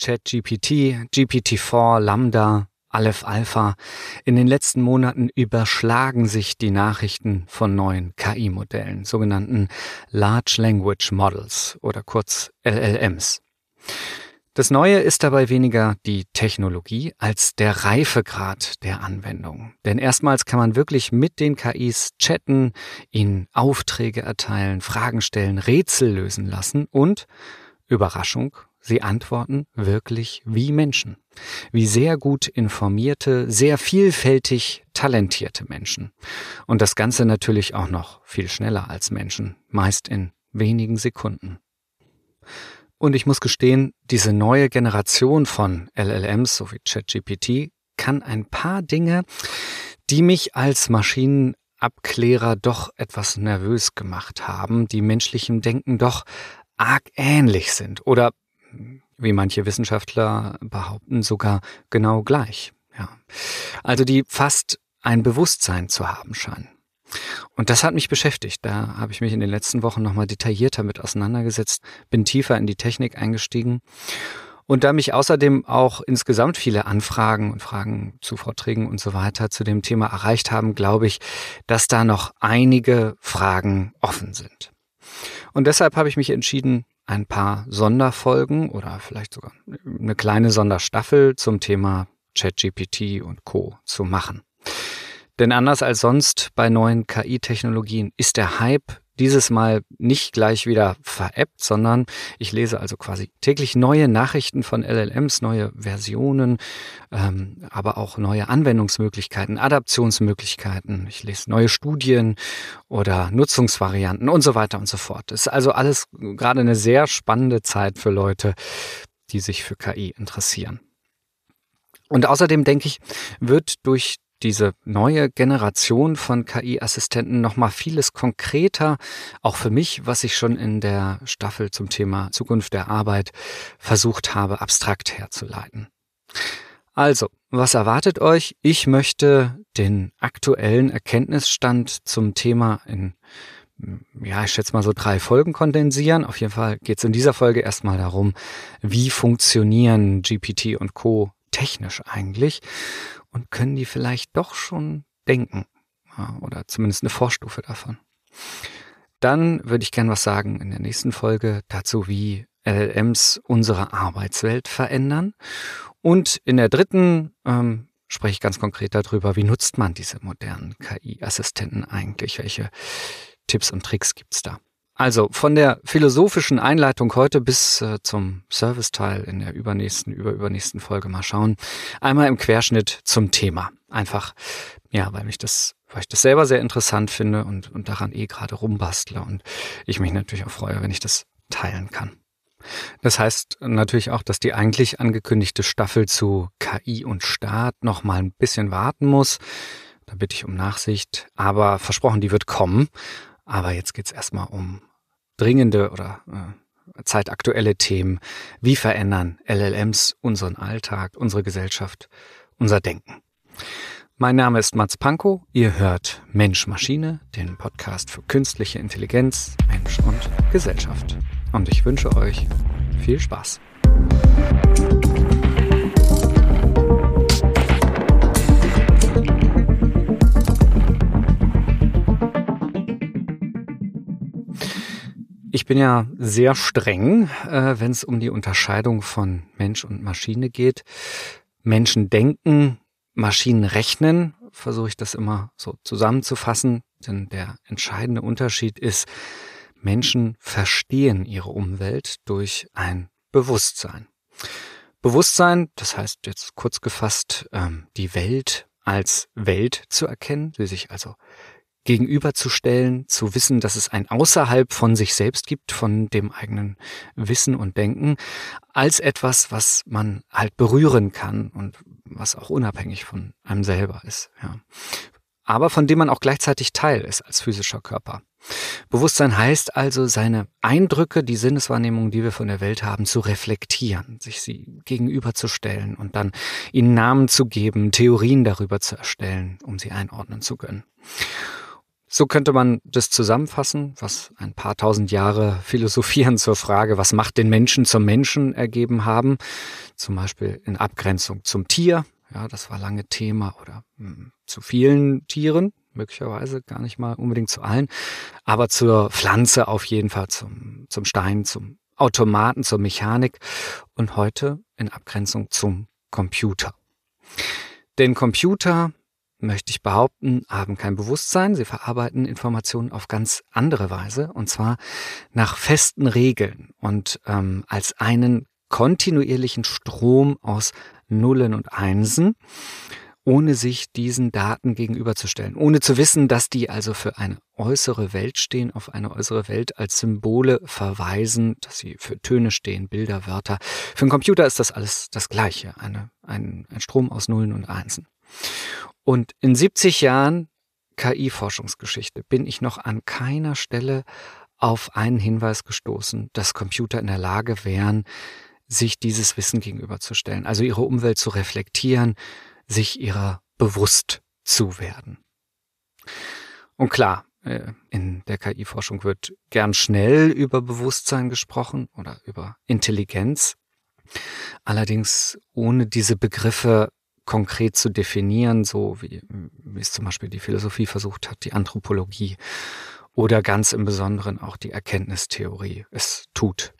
ChatGPT, GPT-4, Lambda, Aleph Alpha. In den letzten Monaten überschlagen sich die Nachrichten von neuen KI-Modellen, sogenannten Large Language Models oder kurz LLMs. Das Neue ist dabei weniger die Technologie als der Reifegrad der Anwendung. Denn erstmals kann man wirklich mit den KIs chatten, ihnen Aufträge erteilen, Fragen stellen, Rätsel lösen lassen und, Überraschung, sie antworten wirklich wie Menschen. Wie sehr gut informierte, sehr vielfältig talentierte Menschen. Und das Ganze natürlich auch noch viel schneller als Menschen, meist in wenigen Sekunden. Und ich muss gestehen, diese neue Generation von LLMs, so wie ChatGPT, kann ein paar Dinge, die mich als Maschinenabklärer doch etwas nervös gemacht haben, die menschlichem Denken doch arg ähnlich sind oder, wie manche Wissenschaftler behaupten, sogar genau gleich. Ja. Also die fast ein Bewusstsein zu haben scheinen. Und das hat mich beschäftigt. Da habe ich mich in den letzten Wochen nochmal detaillierter mit auseinandergesetzt, bin tiefer in die Technik eingestiegen. Und da mich außerdem auch insgesamt viele Anfragen und Fragen zu Vorträgen und so weiter zu dem Thema erreicht haben, glaube ich, dass da noch einige Fragen offen sind. Und deshalb habe ich mich entschieden, ein paar Sonderfolgen oder vielleicht sogar eine kleine Sonderstaffel zum Thema ChatGPT und Co zu machen. Denn anders als sonst bei neuen KI-Technologien ist der Hype dieses Mal nicht gleich wieder veräppt, sondern ich lese also quasi täglich neue Nachrichten von LLMs, neue Versionen, ähm, aber auch neue Anwendungsmöglichkeiten, Adaptionsmöglichkeiten. Ich lese neue Studien oder Nutzungsvarianten und so weiter und so fort. Ist also alles gerade eine sehr spannende Zeit für Leute, die sich für KI interessieren. Und außerdem denke ich, wird durch diese neue Generation von KI-Assistenten noch mal vieles konkreter, auch für mich, was ich schon in der Staffel zum Thema Zukunft der Arbeit versucht habe, abstrakt herzuleiten. Also, was erwartet euch? Ich möchte den aktuellen Erkenntnisstand zum Thema in ja, ich schätze mal so drei Folgen kondensieren. Auf jeden Fall geht es in dieser Folge erstmal darum, wie funktionieren GPT und Co technisch eigentlich und können die vielleicht doch schon denken oder zumindest eine Vorstufe davon. Dann würde ich gern was sagen in der nächsten Folge dazu, wie LLMs unsere Arbeitswelt verändern. Und in der dritten ähm, spreche ich ganz konkret darüber, wie nutzt man diese modernen KI-Assistenten eigentlich? Welche Tipps und Tricks gibt's da? Also von der philosophischen Einleitung heute bis äh, zum Serviceteil in der übernächsten, überübernächsten Folge mal schauen. Einmal im Querschnitt zum Thema. Einfach, ja, weil mich das, weil ich das selber sehr interessant finde und, und daran eh gerade rumbastle und ich mich natürlich auch freue, wenn ich das teilen kann. Das heißt natürlich auch, dass die eigentlich angekündigte Staffel zu KI und Staat noch mal ein bisschen warten muss. Da bitte ich um Nachsicht. Aber versprochen, die wird kommen. Aber jetzt geht's erstmal um dringende oder äh, zeitaktuelle Themen. Wie verändern LLMs unseren Alltag, unsere Gesellschaft, unser Denken? Mein Name ist Mats Pankow. Ihr hört Mensch Maschine, den Podcast für künstliche Intelligenz, Mensch und Gesellschaft. Und ich wünsche euch viel Spaß. Ich bin ja sehr streng, äh, wenn es um die Unterscheidung von Mensch und Maschine geht. Menschen denken, Maschinen rechnen, versuche ich das immer so zusammenzufassen, denn der entscheidende Unterschied ist, Menschen verstehen ihre Umwelt durch ein Bewusstsein. Bewusstsein, das heißt jetzt kurz gefasst, ähm, die Welt als Welt zu erkennen, sie sich also gegenüberzustellen, zu wissen, dass es ein Außerhalb von sich selbst gibt, von dem eigenen Wissen und Denken, als etwas, was man halt berühren kann und was auch unabhängig von einem selber ist. Ja. Aber von dem man auch gleichzeitig Teil ist als physischer Körper. Bewusstsein heißt also, seine Eindrücke, die Sinneswahrnehmung, die wir von der Welt haben, zu reflektieren, sich sie gegenüberzustellen und dann ihnen Namen zu geben, Theorien darüber zu erstellen, um sie einordnen zu können. So könnte man das zusammenfassen, was ein paar tausend Jahre Philosophieren zur Frage, was macht den Menschen zum Menschen ergeben haben. Zum Beispiel in Abgrenzung zum Tier. Ja, das war lange Thema oder mh, hm, zu vielen Tieren, möglicherweise gar nicht mal unbedingt zu allen, aber zur Pflanze auf jeden Fall, zum, zum Stein, zum Automaten, zur Mechanik und heute in Abgrenzung zum Computer. Den Computer möchte ich behaupten, haben kein Bewusstsein. Sie verarbeiten Informationen auf ganz andere Weise und zwar nach festen Regeln und ähm, als einen kontinuierlichen Strom aus Nullen und Einsen, ohne sich diesen Daten gegenüberzustellen, ohne zu wissen, dass die also für eine äußere Welt stehen, auf eine äußere Welt als Symbole verweisen, dass sie für Töne stehen, Bilder, Wörter. Für einen Computer ist das alles das Gleiche, eine, ein, ein Strom aus Nullen und Einsen. Und in 70 Jahren KI-Forschungsgeschichte bin ich noch an keiner Stelle auf einen Hinweis gestoßen, dass Computer in der Lage wären, sich dieses Wissen gegenüberzustellen, also ihre Umwelt zu reflektieren, sich ihrer bewusst zu werden. Und klar, äh, in der KI-Forschung wird gern schnell über Bewusstsein gesprochen oder über Intelligenz. Allerdings ohne diese Begriffe konkret zu definieren, so wie, wie es zum Beispiel die Philosophie versucht hat, die Anthropologie oder ganz im Besonderen auch die Erkenntnistheorie es tut.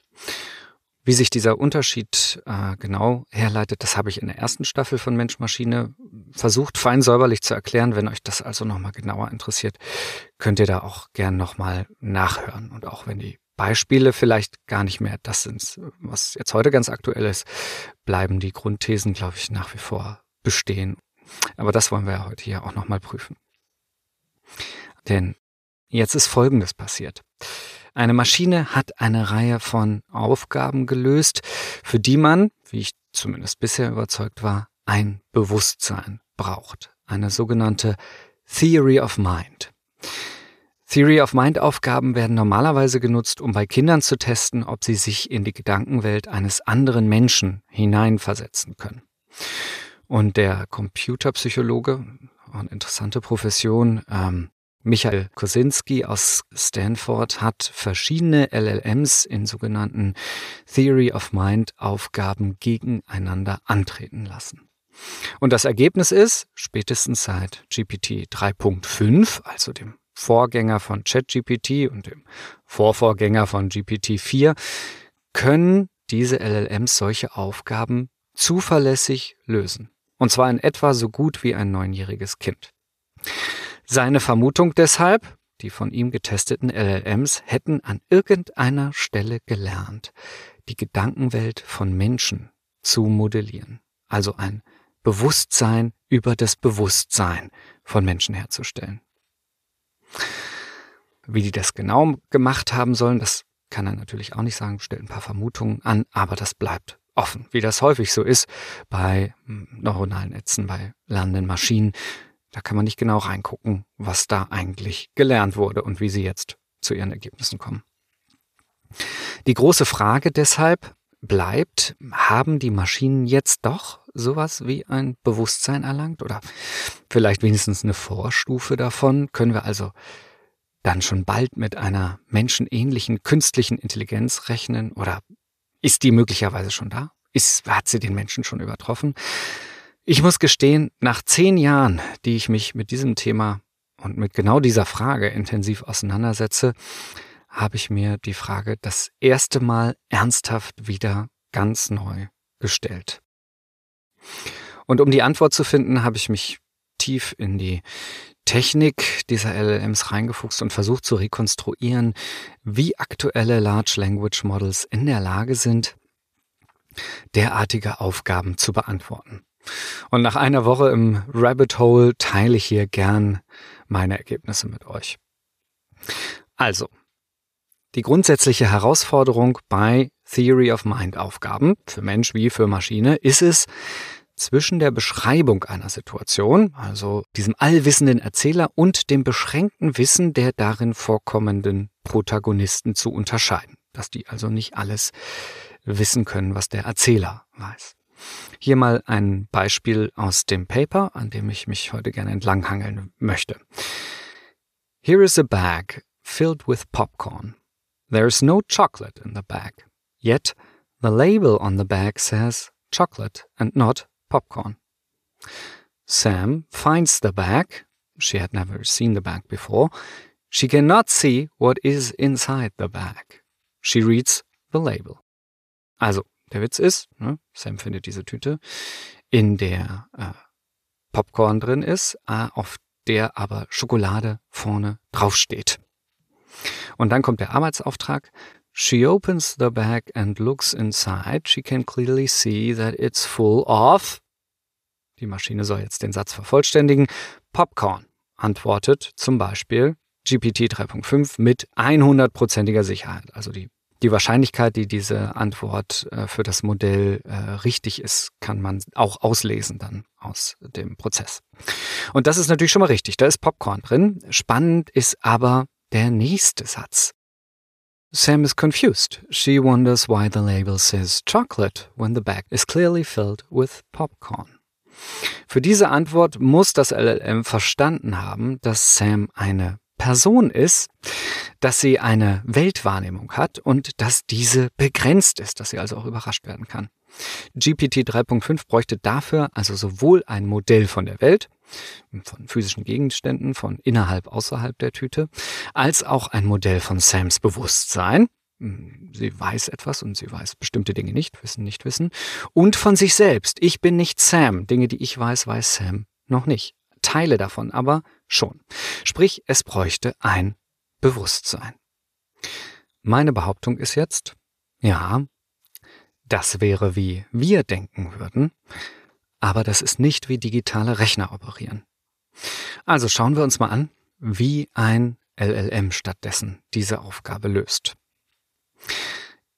Wie sich dieser Unterschied äh, genau herleitet, das habe ich in der ersten Staffel von Mensch-Maschine versucht, fein säuberlich zu erklären. Wenn euch das also nochmal genauer interessiert, könnt ihr da auch gern nochmal nachhören. Und auch wenn die Beispiele vielleicht gar nicht mehr das sind, was jetzt heute ganz aktuell ist, bleiben die Grundthesen, glaube ich, nach wie vor bestehen. Aber das wollen wir ja heute hier auch nochmal prüfen. Denn jetzt ist Folgendes passiert. Eine Maschine hat eine Reihe von Aufgaben gelöst, für die man, wie ich zumindest bisher überzeugt war, ein Bewusstsein braucht. Eine sogenannte Theory of Mind. Theory of Mind Aufgaben werden normalerweise genutzt, um bei Kindern zu testen, ob sie sich in die Gedankenwelt eines anderen Menschen hineinversetzen können. Und der Computerpsychologe, eine interessante Profession, ähm, Michael Kosinski aus Stanford hat verschiedene LLMs in sogenannten Theory of Mind Aufgaben gegeneinander antreten lassen. Und das Ergebnis ist, spätestens seit GPT 3.5, also dem Vorgänger von ChatGPT und dem Vorvorgänger von GPT-4, können diese LLMs solche Aufgaben zuverlässig lösen. Und zwar in etwa so gut wie ein neunjähriges Kind. Seine Vermutung deshalb, die von ihm getesteten LLMs hätten an irgendeiner Stelle gelernt, die Gedankenwelt von Menschen zu modellieren. Also ein Bewusstsein über das Bewusstsein von Menschen herzustellen. Wie die das genau gemacht haben sollen, das kann er natürlich auch nicht sagen, stellt ein paar Vermutungen an, aber das bleibt offen, wie das häufig so ist bei hm, neuronalen Netzen, bei lernenden Maschinen. Da kann man nicht genau reingucken, was da eigentlich gelernt wurde und wie sie jetzt zu ihren Ergebnissen kommen. Die große Frage deshalb bleibt, haben die Maschinen jetzt doch sowas wie ein Bewusstsein erlangt oder vielleicht wenigstens eine Vorstufe davon? Können wir also dann schon bald mit einer menschenähnlichen künstlichen Intelligenz rechnen oder ist die möglicherweise schon da? Ist, hat sie den Menschen schon übertroffen? Ich muss gestehen, nach zehn Jahren, die ich mich mit diesem Thema und mit genau dieser Frage intensiv auseinandersetze, habe ich mir die Frage das erste Mal ernsthaft wieder ganz neu gestellt. Und um die Antwort zu finden, habe ich mich tief in die Technik dieser LLMs reingefuchst und versucht zu rekonstruieren, wie aktuelle Large Language Models in der Lage sind, derartige Aufgaben zu beantworten. Und nach einer Woche im Rabbit Hole teile ich hier gern meine Ergebnisse mit euch. Also, die grundsätzliche Herausforderung bei Theory of Mind Aufgaben, für Mensch wie für Maschine, ist es, zwischen der Beschreibung einer Situation, also diesem allwissenden Erzähler und dem beschränkten Wissen der darin vorkommenden Protagonisten zu unterscheiden. Dass die also nicht alles wissen können, was der Erzähler weiß. Hier mal ein Beispiel aus dem Paper, an dem ich mich heute gerne entlanghangeln möchte. Here is a bag filled with popcorn. There is no chocolate in the bag. Yet the label on the bag says chocolate and not popcorn. Sam finds the bag. She had never seen the bag before. She cannot see what is inside the bag. She reads the label. Also, der Witz ist, ne, Sam findet diese Tüte, in der äh, Popcorn drin ist, äh, auf der aber Schokolade vorne draufsteht. Und dann kommt der Arbeitsauftrag. She opens the bag and looks inside. She can clearly see that it's full of. Die Maschine soll jetzt den Satz vervollständigen. Popcorn antwortet zum Beispiel GPT 3.5 mit 100%iger Sicherheit. Also die, die Wahrscheinlichkeit, die diese Antwort äh, für das Modell äh, richtig ist, kann man auch auslesen dann aus dem Prozess. Und das ist natürlich schon mal richtig. Da ist Popcorn drin. Spannend ist aber der nächste Satz. Sam is confused. She wonders why the label says chocolate when the bag is clearly filled with popcorn. Für diese Antwort muss das LLM verstanden haben, dass Sam eine Person ist, dass sie eine Weltwahrnehmung hat und dass diese begrenzt ist, dass sie also auch überrascht werden kann. GPT 3.5 bräuchte dafür also sowohl ein Modell von der Welt, von physischen Gegenständen, von innerhalb, außerhalb der Tüte, als auch ein Modell von Sams Bewusstsein. Sie weiß etwas und sie weiß bestimmte Dinge nicht, wissen nicht wissen. Und von sich selbst. Ich bin nicht Sam. Dinge, die ich weiß, weiß Sam noch nicht. Teile davon aber schon. Sprich, es bräuchte ein Bewusstsein. Meine Behauptung ist jetzt, ja, das wäre wie wir denken würden, aber das ist nicht wie digitale Rechner operieren. Also schauen wir uns mal an, wie ein LLM stattdessen diese Aufgabe löst.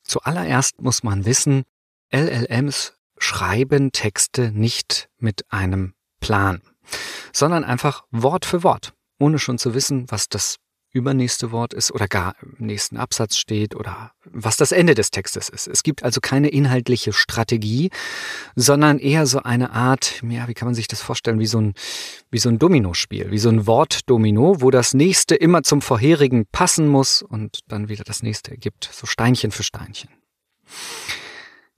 Zuallererst muss man wissen, LLMs schreiben Texte nicht mit einem Plan, sondern einfach Wort für Wort, ohne schon zu wissen, was das übernächste Wort ist oder gar im nächsten Absatz steht oder was das Ende des Textes ist. Es gibt also keine inhaltliche Strategie, sondern eher so eine Art, ja, wie kann man sich das vorstellen, wie so ein, wie so ein Dominospiel, wie so ein Wortdomino, wo das nächste immer zum vorherigen passen muss und dann wieder das nächste ergibt, so Steinchen für Steinchen.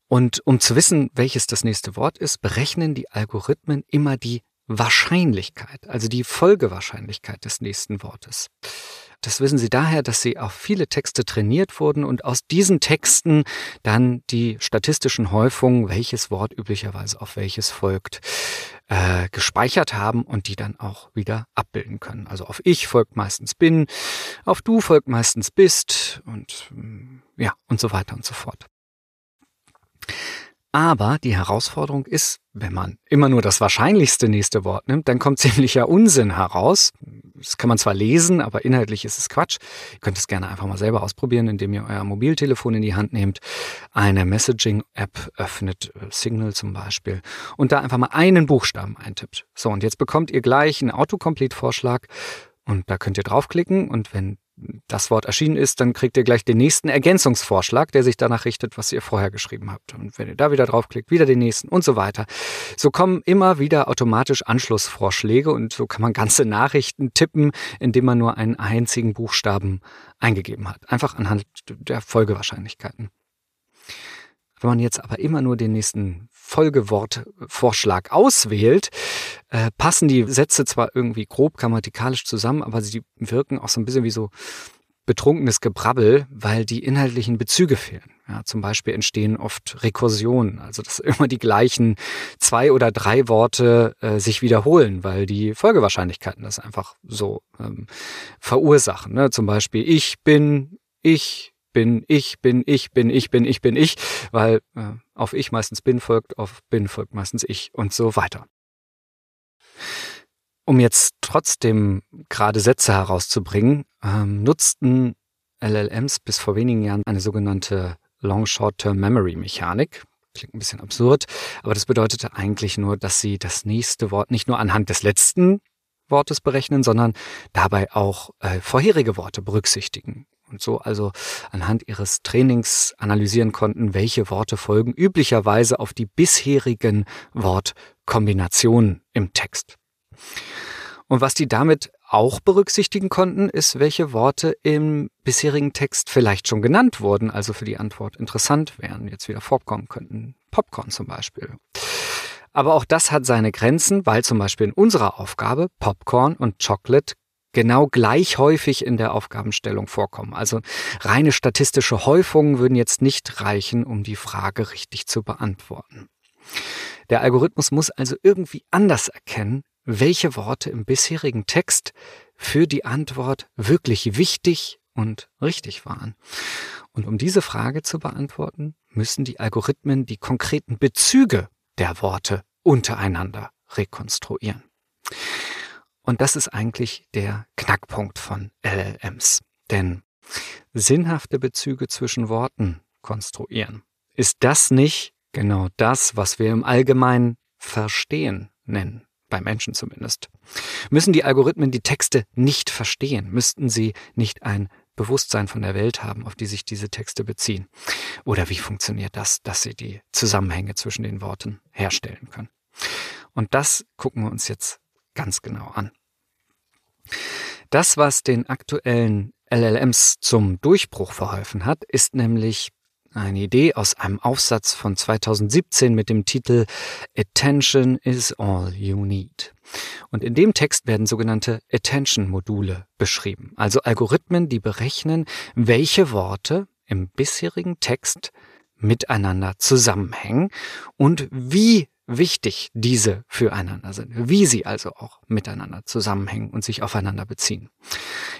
Und um zu wissen, welches das nächste Wort ist, berechnen die Algorithmen immer die Wahrscheinlichkeit, also die Folgewahrscheinlichkeit des nächsten Wortes. Das wissen Sie daher, dass Sie auf viele Texte trainiert wurden und aus diesen Texten dann die statistischen Häufungen, welches Wort üblicherweise auf welches folgt, äh, gespeichert haben und die dann auch wieder abbilden können. Also auf ich folgt meistens bin, auf du folgt meistens bist und mm, ja und so weiter und so fort. Aber die Herausforderung ist, wenn man immer nur das wahrscheinlichste nächste Wort nimmt, dann kommt ziemlicher Unsinn heraus. Das kann man zwar lesen, aber inhaltlich ist es Quatsch. Ihr könnt es gerne einfach mal selber ausprobieren, indem ihr euer Mobiltelefon in die Hand nehmt, eine Messaging-App öffnet, äh, Signal zum Beispiel, und da einfach mal einen Buchstaben eintippt. So, und jetzt bekommt ihr gleich einen Autocomplete-Vorschlag und da könnt ihr draufklicken und wenn das Wort erschienen ist, dann kriegt ihr gleich den nächsten Ergänzungsvorschlag, der sich danach richtet, was ihr vorher geschrieben habt. Und wenn ihr da wieder draufklickt, wieder den nächsten und so weiter. So kommen immer wieder automatisch Anschlussvorschläge und so kann man ganze Nachrichten tippen, indem man nur einen einzigen Buchstaben eingegeben hat. Einfach anhand der Folgewahrscheinlichkeiten. Wenn man jetzt aber immer nur den nächsten Folgewortvorschlag auswählt, äh, passen die Sätze zwar irgendwie grob grammatikalisch zusammen, aber sie wirken auch so ein bisschen wie so betrunkenes Gebrabbel, weil die inhaltlichen Bezüge fehlen. Ja, zum Beispiel entstehen oft Rekursionen, also dass immer die gleichen zwei oder drei Worte äh, sich wiederholen, weil die Folgewahrscheinlichkeiten das einfach so ähm, verursachen. Ne? Zum Beispiel ich bin, ich bin, ich bin, ich bin, ich bin, ich bin, ich, weil äh, auf ich meistens bin folgt, auf bin folgt meistens ich und so weiter. Um jetzt trotzdem gerade Sätze herauszubringen, ähm, nutzten LLMs bis vor wenigen Jahren eine sogenannte Long Short-Term Memory Mechanik. Klingt ein bisschen absurd, aber das bedeutete eigentlich nur, dass sie das nächste Wort nicht nur anhand des letzten Wortes berechnen, sondern dabei auch äh, vorherige Worte berücksichtigen und so also anhand ihres Trainings analysieren konnten, welche Worte folgen üblicherweise auf die bisherigen Wortkombinationen im Text. Und was die damit auch berücksichtigen konnten, ist, welche Worte im bisherigen Text vielleicht schon genannt wurden, also für die Antwort interessant wären, jetzt wieder vorkommen könnten. Popcorn zum Beispiel. Aber auch das hat seine Grenzen, weil zum Beispiel in unserer Aufgabe Popcorn und Chocolate genau gleich häufig in der Aufgabenstellung vorkommen. Also reine statistische Häufungen würden jetzt nicht reichen, um die Frage richtig zu beantworten. Der Algorithmus muss also irgendwie anders erkennen, welche Worte im bisherigen Text für die Antwort wirklich wichtig und richtig waren. Und um diese Frage zu beantworten, müssen die Algorithmen die konkreten Bezüge der Worte untereinander rekonstruieren. Und das ist eigentlich der Knackpunkt von LLMs. Denn sinnhafte Bezüge zwischen Worten konstruieren, ist das nicht genau das, was wir im Allgemeinen Verstehen nennen? bei Menschen zumindest. Müssen die Algorithmen die Texte nicht verstehen? Müssten sie nicht ein Bewusstsein von der Welt haben, auf die sich diese Texte beziehen? Oder wie funktioniert das, dass sie die Zusammenhänge zwischen den Worten herstellen können? Und das gucken wir uns jetzt ganz genau an. Das, was den aktuellen LLMs zum Durchbruch verholfen hat, ist nämlich eine Idee aus einem Aufsatz von 2017 mit dem Titel Attention is all you need. Und in dem Text werden sogenannte Attention-Module beschrieben, also Algorithmen, die berechnen, welche Worte im bisherigen Text miteinander zusammenhängen und wie wichtig diese füreinander sind, wie sie also auch miteinander zusammenhängen und sich aufeinander beziehen.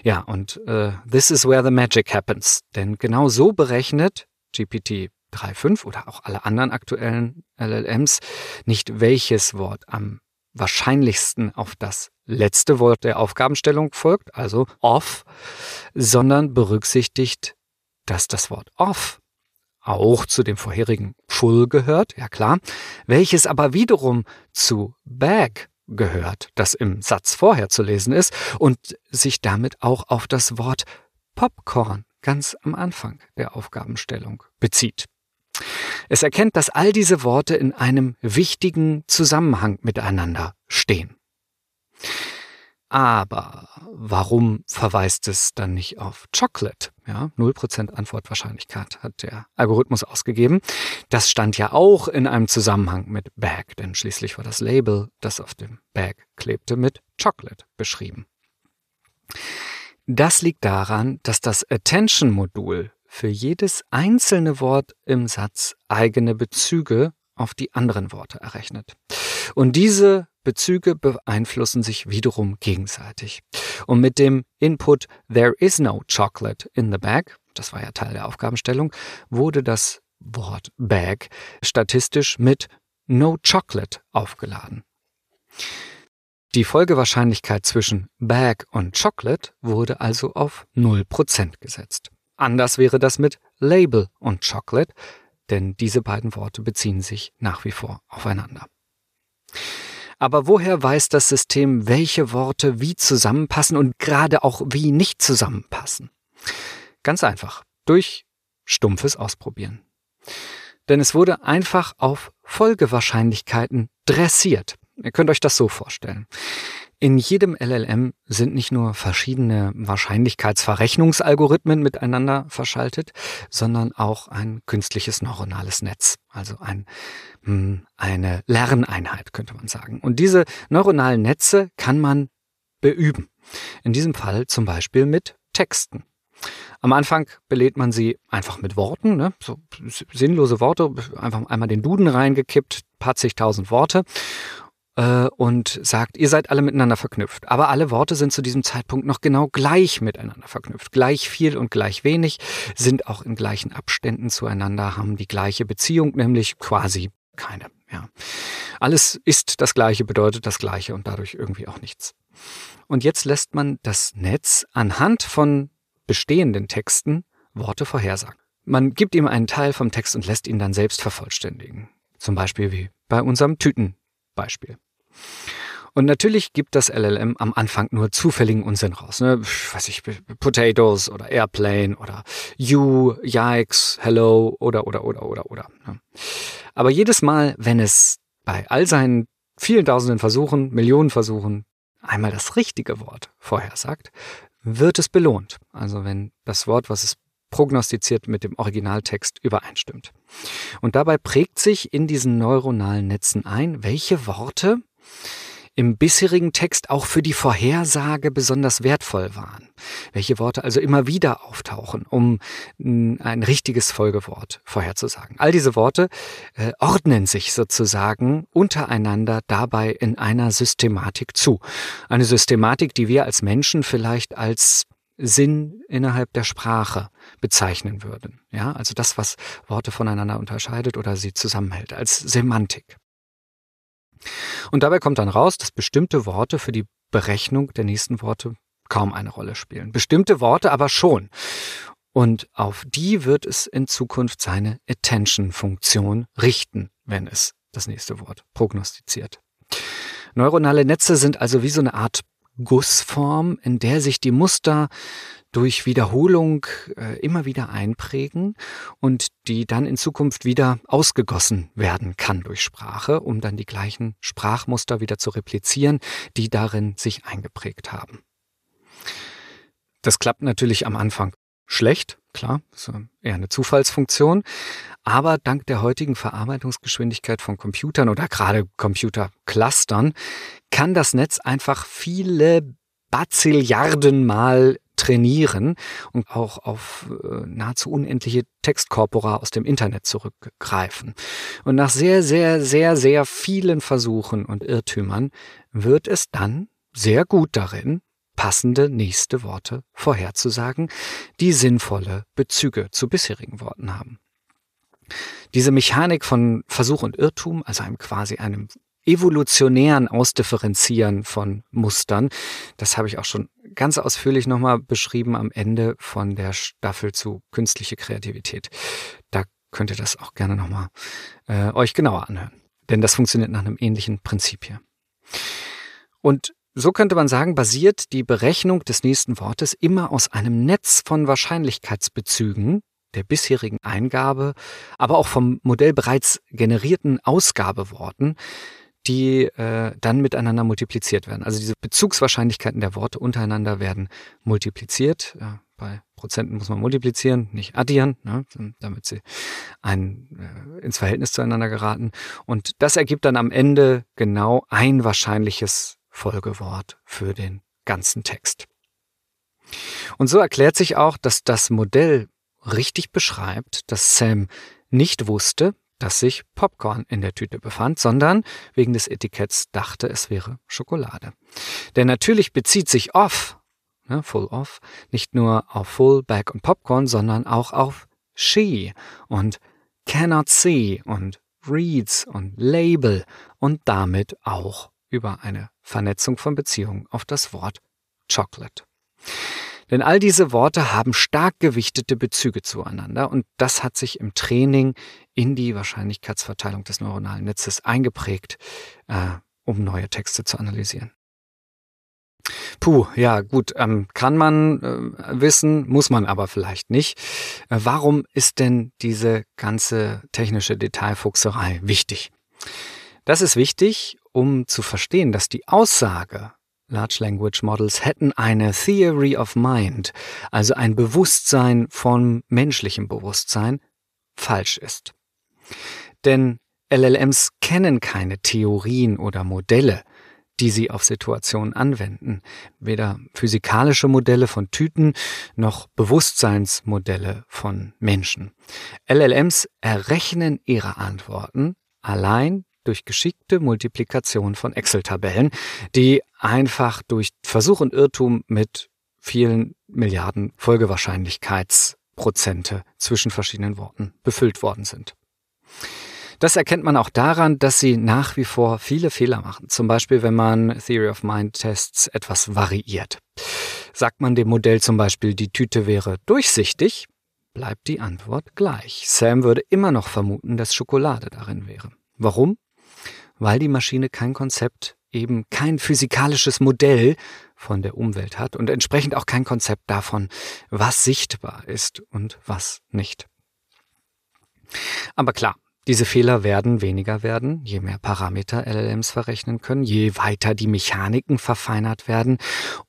Ja, und äh, this is where the magic happens, denn genau so berechnet GPT 3.5 oder auch alle anderen aktuellen LLMs nicht welches Wort am wahrscheinlichsten auf das letzte Wort der Aufgabenstellung folgt, also off, sondern berücksichtigt, dass das Wort off auch zu dem vorherigen full gehört, ja klar, welches aber wiederum zu bag gehört, das im Satz vorher zu lesen ist und sich damit auch auf das Wort Popcorn ganz am Anfang der Aufgabenstellung bezieht. Es erkennt, dass all diese Worte in einem wichtigen Zusammenhang miteinander stehen. Aber warum verweist es dann nicht auf Chocolate? Ja, 0% Antwortwahrscheinlichkeit hat der Algorithmus ausgegeben. Das stand ja auch in einem Zusammenhang mit Bag, denn schließlich war das Label, das auf dem Bag klebte, mit Chocolate beschrieben. Das liegt daran, dass das Attention-Modul für jedes einzelne Wort im Satz eigene Bezüge auf die anderen Worte errechnet. Und diese Bezüge beeinflussen sich wiederum gegenseitig. Und mit dem Input There is no chocolate in the bag, das war ja Teil der Aufgabenstellung, wurde das Wort bag statistisch mit no chocolate aufgeladen. Die Folgewahrscheinlichkeit zwischen Bag und Chocolate wurde also auf 0% gesetzt. Anders wäre das mit Label und Chocolate, denn diese beiden Worte beziehen sich nach wie vor aufeinander. Aber woher weiß das System, welche Worte wie zusammenpassen und gerade auch wie nicht zusammenpassen? Ganz einfach, durch stumpfes Ausprobieren. Denn es wurde einfach auf Folgewahrscheinlichkeiten dressiert. Ihr könnt euch das so vorstellen. In jedem LLM sind nicht nur verschiedene Wahrscheinlichkeitsverrechnungsalgorithmen miteinander verschaltet, sondern auch ein künstliches neuronales Netz, also ein, hm, eine Lerneinheit könnte man sagen. Und diese neuronalen Netze kann man beüben. In diesem Fall zum Beispiel mit Texten. Am Anfang belädt man sie einfach mit Worten, ne? so sinnlose Worte, einfach einmal den Duden reingekippt, paar zigtausend Worte äh, und sagt, ihr seid alle miteinander verknüpft. Aber alle Worte sind zu diesem Zeitpunkt noch genau gleich miteinander verknüpft. Gleich viel und gleich wenig, sind auch in gleichen Abständen zueinander, haben die gleiche Beziehung, nämlich quasi keine. Ja. Alles ist das Gleiche, bedeutet das Gleiche und dadurch irgendwie auch nichts. Und jetzt lässt man das Netz anhand von bestehenden Texten Worte vorhersagen. Man gibt ihm einen Teil vom Text und lässt ihn dann selbst vervollständigen. Zum Beispiel wie bei unserem Tütenbeispiel. Und natürlich gibt das LLM am Anfang nur zufälligen Unsinn raus. Ne? Weiß ich, Potatoes oder Airplane oder You, Yikes, Hello oder, oder, oder, oder, oder. Ne? Aber jedes Mal, wenn es bei all seinen vielen tausenden Versuchen, Millionen Versuchen einmal das richtige Wort vorhersagt, wird es belohnt. Also wenn das Wort, was es prognostiziert mit dem Originaltext übereinstimmt. Und dabei prägt sich in diesen neuronalen Netzen ein, welche Worte im bisherigen Text auch für die Vorhersage besonders wertvoll waren. Welche Worte also immer wieder auftauchen, um ein richtiges Folgewort vorherzusagen. All diese Worte äh, ordnen sich sozusagen untereinander dabei in einer Systematik zu. Eine Systematik, die wir als Menschen vielleicht als Sinn innerhalb der Sprache bezeichnen würden. Ja, also das, was Worte voneinander unterscheidet oder sie zusammenhält, als Semantik. Und dabei kommt dann raus, dass bestimmte Worte für die Berechnung der nächsten Worte kaum eine Rolle spielen. Bestimmte Worte aber schon. Und auf die wird es in Zukunft seine Attention-Funktion richten, wenn es das nächste Wort prognostiziert. Neuronale Netze sind also wie so eine Art Gussform, in der sich die Muster durch Wiederholung äh, immer wieder einprägen und die dann in Zukunft wieder ausgegossen werden kann durch Sprache, um dann die gleichen Sprachmuster wieder zu replizieren, die darin sich eingeprägt haben. Das klappt natürlich am Anfang schlecht, klar, ist eher eine Zufallsfunktion, aber dank der heutigen Verarbeitungsgeschwindigkeit von Computern oder gerade Computerclustern kann das Netz einfach viele Bazilliarden Mal trainieren und auch auf äh, nahezu unendliche Textkorpora aus dem Internet zurückgreifen. Und nach sehr, sehr, sehr, sehr vielen Versuchen und Irrtümern wird es dann sehr gut darin, passende nächste Worte vorherzusagen, die sinnvolle Bezüge zu bisherigen Worten haben. Diese Mechanik von Versuch und Irrtum, also einem quasi einem evolutionären Ausdifferenzieren von Mustern. Das habe ich auch schon ganz ausführlich nochmal beschrieben am Ende von der Staffel zu künstliche Kreativität. Da könnt ihr das auch gerne nochmal äh, euch genauer anhören. Denn das funktioniert nach einem ähnlichen Prinzip hier. Und so könnte man sagen, basiert die Berechnung des nächsten Wortes immer aus einem Netz von Wahrscheinlichkeitsbezügen, der bisherigen Eingabe, aber auch vom Modell bereits generierten Ausgabeworten, die äh, dann miteinander multipliziert werden. Also diese Bezugswahrscheinlichkeiten der Worte untereinander werden multipliziert. Ja, bei Prozenten muss man multiplizieren, nicht addieren, ne, damit sie ein, äh, ins Verhältnis zueinander geraten. Und das ergibt dann am Ende genau ein wahrscheinliches Folgewort für den ganzen Text. Und so erklärt sich auch, dass das Modell richtig beschreibt, dass Sam nicht wusste, dass sich Popcorn in der Tüte befand, sondern wegen des Etiketts dachte, es wäre Schokolade. Denn natürlich bezieht sich off, ne, full off, nicht nur auf full, back und Popcorn, sondern auch auf she und cannot see und reads und label und damit auch über eine Vernetzung von Beziehungen auf das Wort Chocolate. Denn all diese Worte haben stark gewichtete Bezüge zueinander und das hat sich im Training in die Wahrscheinlichkeitsverteilung des neuronalen Netzes eingeprägt, äh, um neue Texte zu analysieren. Puh, ja gut, ähm, kann man äh, wissen, muss man aber vielleicht nicht. Äh, warum ist denn diese ganze technische Detailfuchserei wichtig? Das ist wichtig, um zu verstehen, dass die Aussage, Large Language Models hätten eine Theory of Mind, also ein Bewusstsein von menschlichem Bewusstsein, falsch ist. Denn LLMs kennen keine Theorien oder Modelle, die sie auf Situationen anwenden. Weder physikalische Modelle von Tüten noch Bewusstseinsmodelle von Menschen. LLMs errechnen ihre Antworten allein durch geschickte Multiplikation von Excel-Tabellen, die einfach durch Versuch und Irrtum mit vielen Milliarden Folgewahrscheinlichkeitsprozente zwischen verschiedenen Worten befüllt worden sind. Das erkennt man auch daran, dass sie nach wie vor viele Fehler machen. Zum Beispiel, wenn man Theory of Mind Tests etwas variiert. Sagt man dem Modell zum Beispiel, die Tüte wäre durchsichtig, bleibt die Antwort gleich. Sam würde immer noch vermuten, dass Schokolade darin wäre. Warum? Weil die Maschine kein Konzept, eben kein physikalisches Modell von der Umwelt hat und entsprechend auch kein Konzept davon, was sichtbar ist und was nicht. Aber klar, Diese Fehler werden weniger werden, je mehr Parameter LLMs verrechnen können, je weiter die Mechaniken verfeinert werden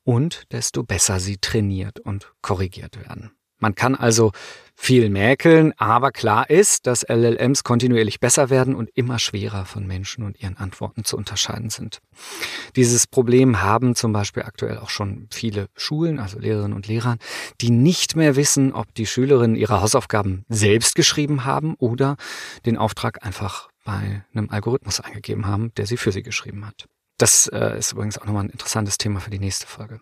und desto besser sie trainiert und korrigiert werden. Man kann also viel mäkeln, aber klar ist, dass LLMs kontinuierlich besser werden und immer schwerer von Menschen und ihren Antworten zu unterscheiden sind. Dieses Problem haben zum Beispiel aktuell auch schon viele Schulen, also Lehrerinnen und Lehrer, die nicht mehr wissen, ob die Schülerinnen ihre Hausaufgaben selbst geschrieben haben oder den Auftrag einfach bei einem Algorithmus eingegeben haben, der sie für sie geschrieben hat. Das äh, ist übrigens auch nochmal ein interessantes Thema für die nächste Folge.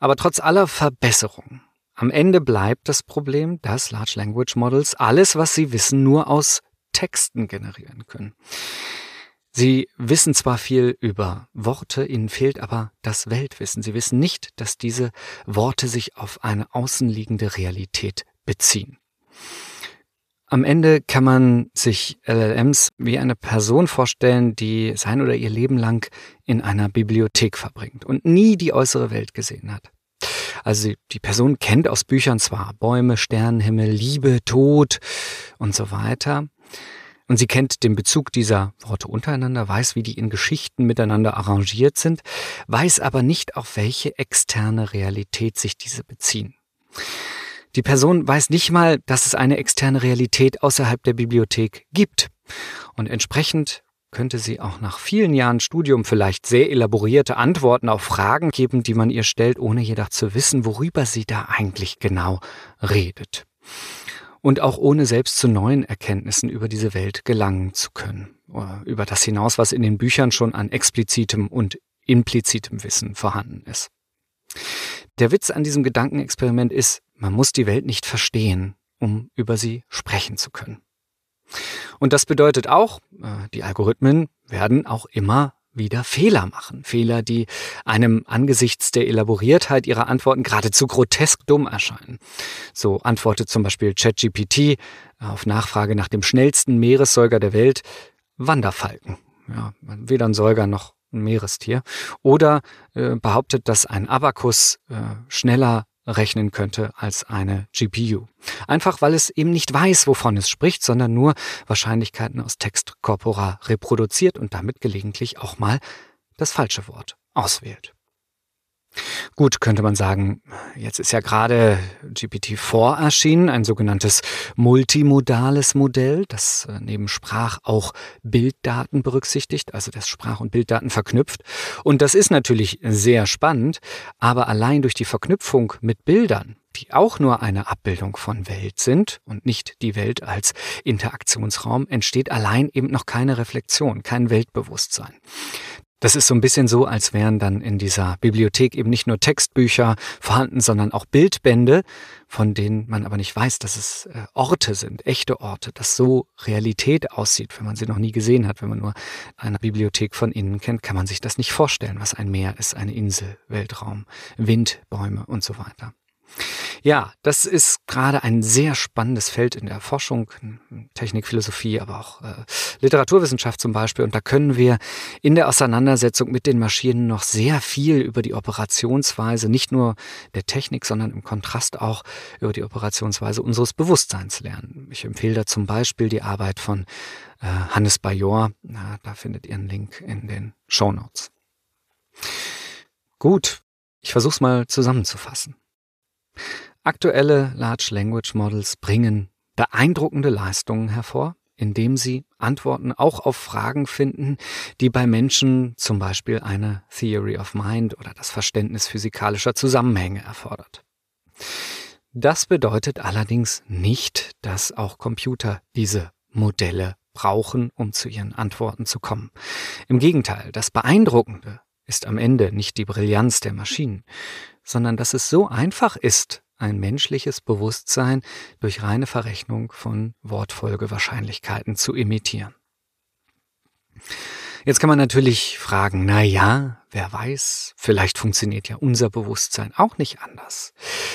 Aber trotz aller Verbesserungen am Ende bleibt das Problem, dass Large Language Models alles, was sie wissen, nur aus Texten generieren können. Sie wissen zwar viel über Worte, ihnen fehlt aber das Weltwissen. Sie wissen nicht, dass diese Worte sich auf eine außenliegende Realität beziehen. Am Ende kann man sich LLMs wie eine Person vorstellen, die sein oder ihr Leben lang in einer Bibliothek verbringt und nie die äußere Welt gesehen hat. Also die Person kennt aus Büchern zwar Bäume, Sternenhimmel, Liebe, Tod und so weiter. Und sie kennt den Bezug dieser Worte untereinander, weiß, wie die in Geschichten miteinander arrangiert sind, weiß aber nicht, auf welche externe Realität sich diese beziehen. Die Person weiß nicht mal, dass es eine externe Realität außerhalb der Bibliothek gibt. Und entsprechend könnte sie auch nach vielen Jahren Studium vielleicht sehr elaborierte Antworten auf Fragen geben, die man ihr stellt, ohne jedoch zu wissen, worüber sie da eigentlich genau redet. Und auch ohne selbst zu neuen Erkenntnissen über diese Welt gelangen zu können. Über das hinaus, was in den Büchern schon an explizitem und implizitem Wissen vorhanden ist. Der Witz an diesem Gedankenexperiment ist, man muss die Welt nicht verstehen, um über sie sprechen zu können. Und das bedeutet auch, äh, die Algorithmen werden auch immer wieder Fehler machen. Fehler, die einem angesichts der Elaboriertheit ihrer Antworten geradezu grotesk dumm erscheinen. So antwortet zum Beispiel ChatGPT auf Nachfrage nach dem schnellsten Meeressäuger der Welt Wanderfalken. Ja, weder ein Säuger noch ein Meerestier. Oder äh, behauptet, dass ein Abakus äh, schneller rechnen könnte als eine GPU. Einfach weil es eben nicht weiß, wovon es spricht, sondern nur Wahrscheinlichkeiten aus Textkorpora reproduziert und damit gelegentlich auch mal das falsche Wort auswählt. Gut, könnte man sagen, jetzt ist ja gerade GPT-4 erschienen, ein sogenanntes multimodales Modell, das äh, neben Sprach auch Bilddaten berücksichtigt, also das Sprach- und Bilddaten verknüpft. Und das ist natürlich sehr spannend, aber allein durch die Verknüpfung mit Bildern, die auch nur eine Abbildung von Welt sind und nicht die Welt als Interaktionsraum, entsteht allein eben noch keine Reflexion, kein Weltbewusstsein. Das ist so ein bisschen so, als wären dann in dieser Bibliothek eben nicht nur Textbücher vorhanden, sondern auch Bildbände, von denen man aber nicht weiß, dass es äh, Orte sind, echte Orte, dass so Realität aussieht, wenn man sie noch nie gesehen hat. Wenn man nur eine Bibliothek von innen kennt, kann man sich das nicht vorstellen, was ein Meer ist, eine Insel, Weltraum, Wind, Bäume und so weiter. Ja, das ist gerade ein sehr spannendes Feld in der Forschung, Technik, Philosophie, aber auch äh, Literaturwissenschaft zum Beispiel. Und da können wir in der Auseinandersetzung mit den Maschinen noch sehr viel über die Operationsweise, nicht nur der Technik, sondern im Kontrast auch über die Operationsweise unseres Bewusstseins lernen. Ich empfehle da zum Beispiel die Arbeit von äh, Hannes Bajor. Na, da findet ihr einen Link in den Show Notes. Gut, ich versuche es mal zusammenzufassen. Aktuelle Large Language Models bringen beeindruckende Leistungen hervor, indem sie Antworten auch auf Fragen finden, die bei Menschen zum Beispiel eine Theory of Mind oder das Verständnis physikalischer Zusammenhänge erfordert. Das bedeutet allerdings nicht, dass auch Computer diese Modelle brauchen, um zu ihren Antworten zu kommen. Im Gegenteil, das Beeindruckende ist am Ende nicht die Brillanz der Maschinen, sondern dass es so einfach ist, ein menschliches Bewusstsein durch reine Verrechnung von Wortfolgewahrscheinlichkeiten zu imitieren. Jetzt kann man natürlich fragen, na ja, wer weiß, vielleicht funktioniert ja unser Bewusstsein auch nicht anders.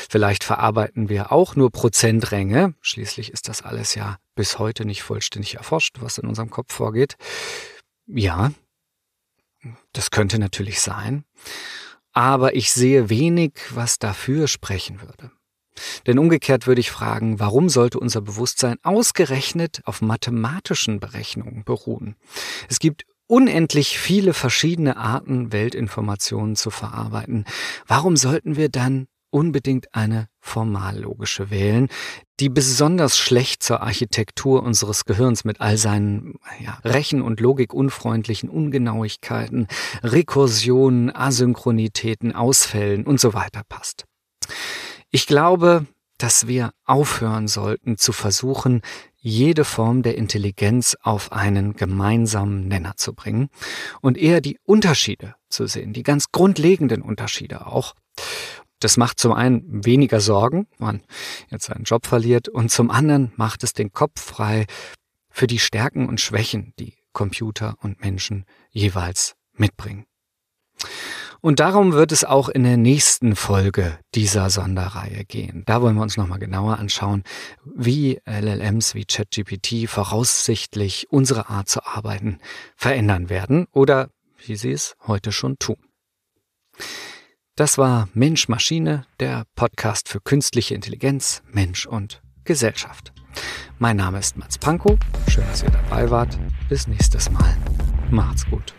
Vielleicht verarbeiten wir auch nur Prozentränge. Schließlich ist das alles ja bis heute nicht vollständig erforscht, was in unserem Kopf vorgeht. Ja, das könnte natürlich sein aber ich sehe wenig, was dafür sprechen würde. Denn umgekehrt würde ich fragen, warum sollte unser Bewusstsein ausgerechnet auf mathematischen Berechnungen beruhen? Es gibt unendlich viele verschiedene Arten, Weltinformationen zu verarbeiten. Warum sollten wir dann unbedingt eine formallogische wählen, die besonders schlecht zur Architektur unseres Gehirns mit all seinen ja, rechen- und logikunfreundlichen Ungenauigkeiten, Rekursionen, Asynchronitäten, Ausfällen und so weiter passt. Ich glaube, dass wir aufhören sollten zu versuchen, jede Form der Intelligenz auf einen gemeinsamen Nenner zu bringen und eher die Unterschiede zu sehen, die ganz grundlegenden Unterschiede auch. Das macht zum einen weniger Sorgen, man jetzt seinen Job verliert, und zum anderen macht es den Kopf frei für die Stärken und Schwächen, die Computer und Menschen jeweils mitbringen. Und darum wird es auch in der nächsten Folge dieser Sonderreihe gehen. Da wollen wir uns nochmal genauer anschauen, wie LLMs wie ChatGPT voraussichtlich unsere Art zu arbeiten verändern werden oder wie sie es heute schon tun. Das war Mensch Maschine, der Podcast für künstliche Intelligenz, Mensch und Gesellschaft. Mein Name ist Mats Pankow. Schön, dass ihr dabei wart. Bis nächstes Mal. Macht's gut.